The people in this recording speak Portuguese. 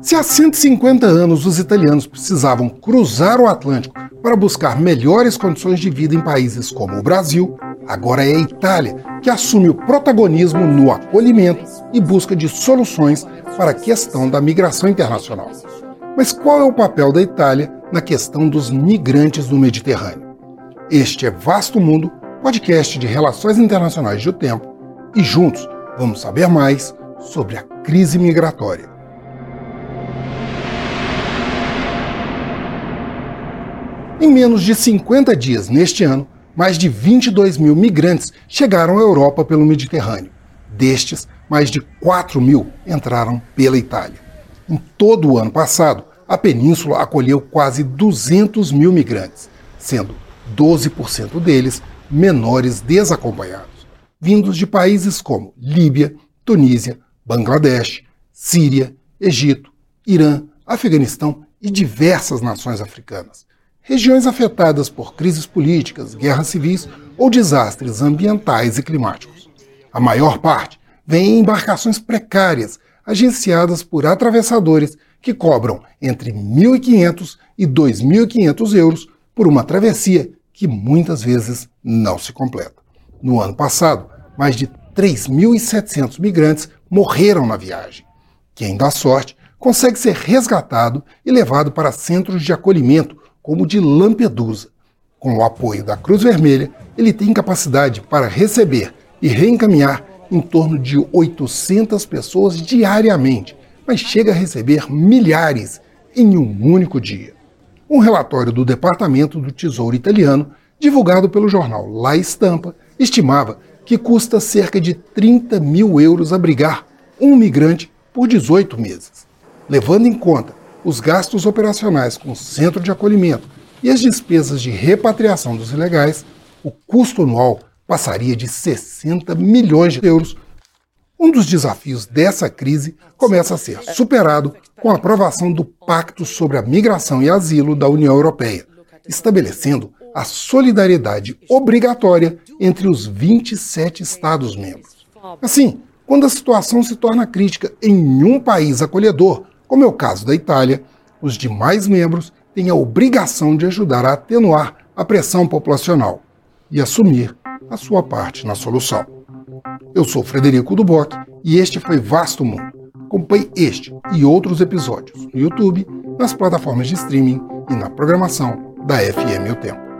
Se há 150 anos os italianos precisavam cruzar o Atlântico para buscar melhores condições de vida em países como o Brasil, agora é a Itália que assume o protagonismo no acolhimento e busca de soluções para a questão da migração internacional. Mas qual é o papel da Itália na questão dos migrantes no Mediterrâneo? Este é Vasto Mundo, podcast de relações internacionais do tempo, e juntos vamos saber mais sobre a crise migratória. Em menos de 50 dias neste ano, mais de 22 mil migrantes chegaram à Europa pelo Mediterrâneo. Destes, mais de 4 mil entraram pela Itália. Em todo o ano passado, a península acolheu quase 200 mil migrantes, sendo 12% deles menores desacompanhados, vindos de países como Líbia, Tunísia, Bangladesh, Síria, Egito, Irã, Afeganistão e diversas nações africanas. Regiões afetadas por crises políticas, guerras civis ou desastres ambientais e climáticos. A maior parte vem em embarcações precárias, agenciadas por atravessadores que cobram entre 1.500 e 2.500 euros por uma travessia que muitas vezes não se completa. No ano passado, mais de 3.700 migrantes morreram na viagem. Quem dá sorte consegue ser resgatado e levado para centros de acolhimento, como o de Lampedusa. Com o apoio da Cruz Vermelha, ele tem capacidade para receber e reencaminhar em torno de 800 pessoas diariamente, mas chega a receber milhares em um único dia. Um relatório do Departamento do Tesouro italiano, divulgado pelo jornal La Estampa, estimava que custa cerca de 30 mil euros abrigar um migrante por 18 meses. Levando em conta os gastos operacionais com o centro de acolhimento e as despesas de repatriação dos ilegais, o custo anual passaria de 60 milhões de euros. Um dos desafios dessa crise começa a ser superado com a aprovação do Pacto sobre a Migração e Asilo da União Europeia, estabelecendo a solidariedade obrigatória entre os 27 Estados-membros. Assim, quando a situação se torna crítica em um país acolhedor, como é o caso da Itália, os demais membros têm a obrigação de ajudar a atenuar a pressão populacional e assumir a sua parte na solução. Eu sou Frederico Duboc e este foi Vasto Mundo. Acompanhe este e outros episódios no YouTube, nas plataformas de streaming e na programação da FM O Tempo.